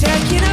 Taking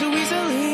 You're easily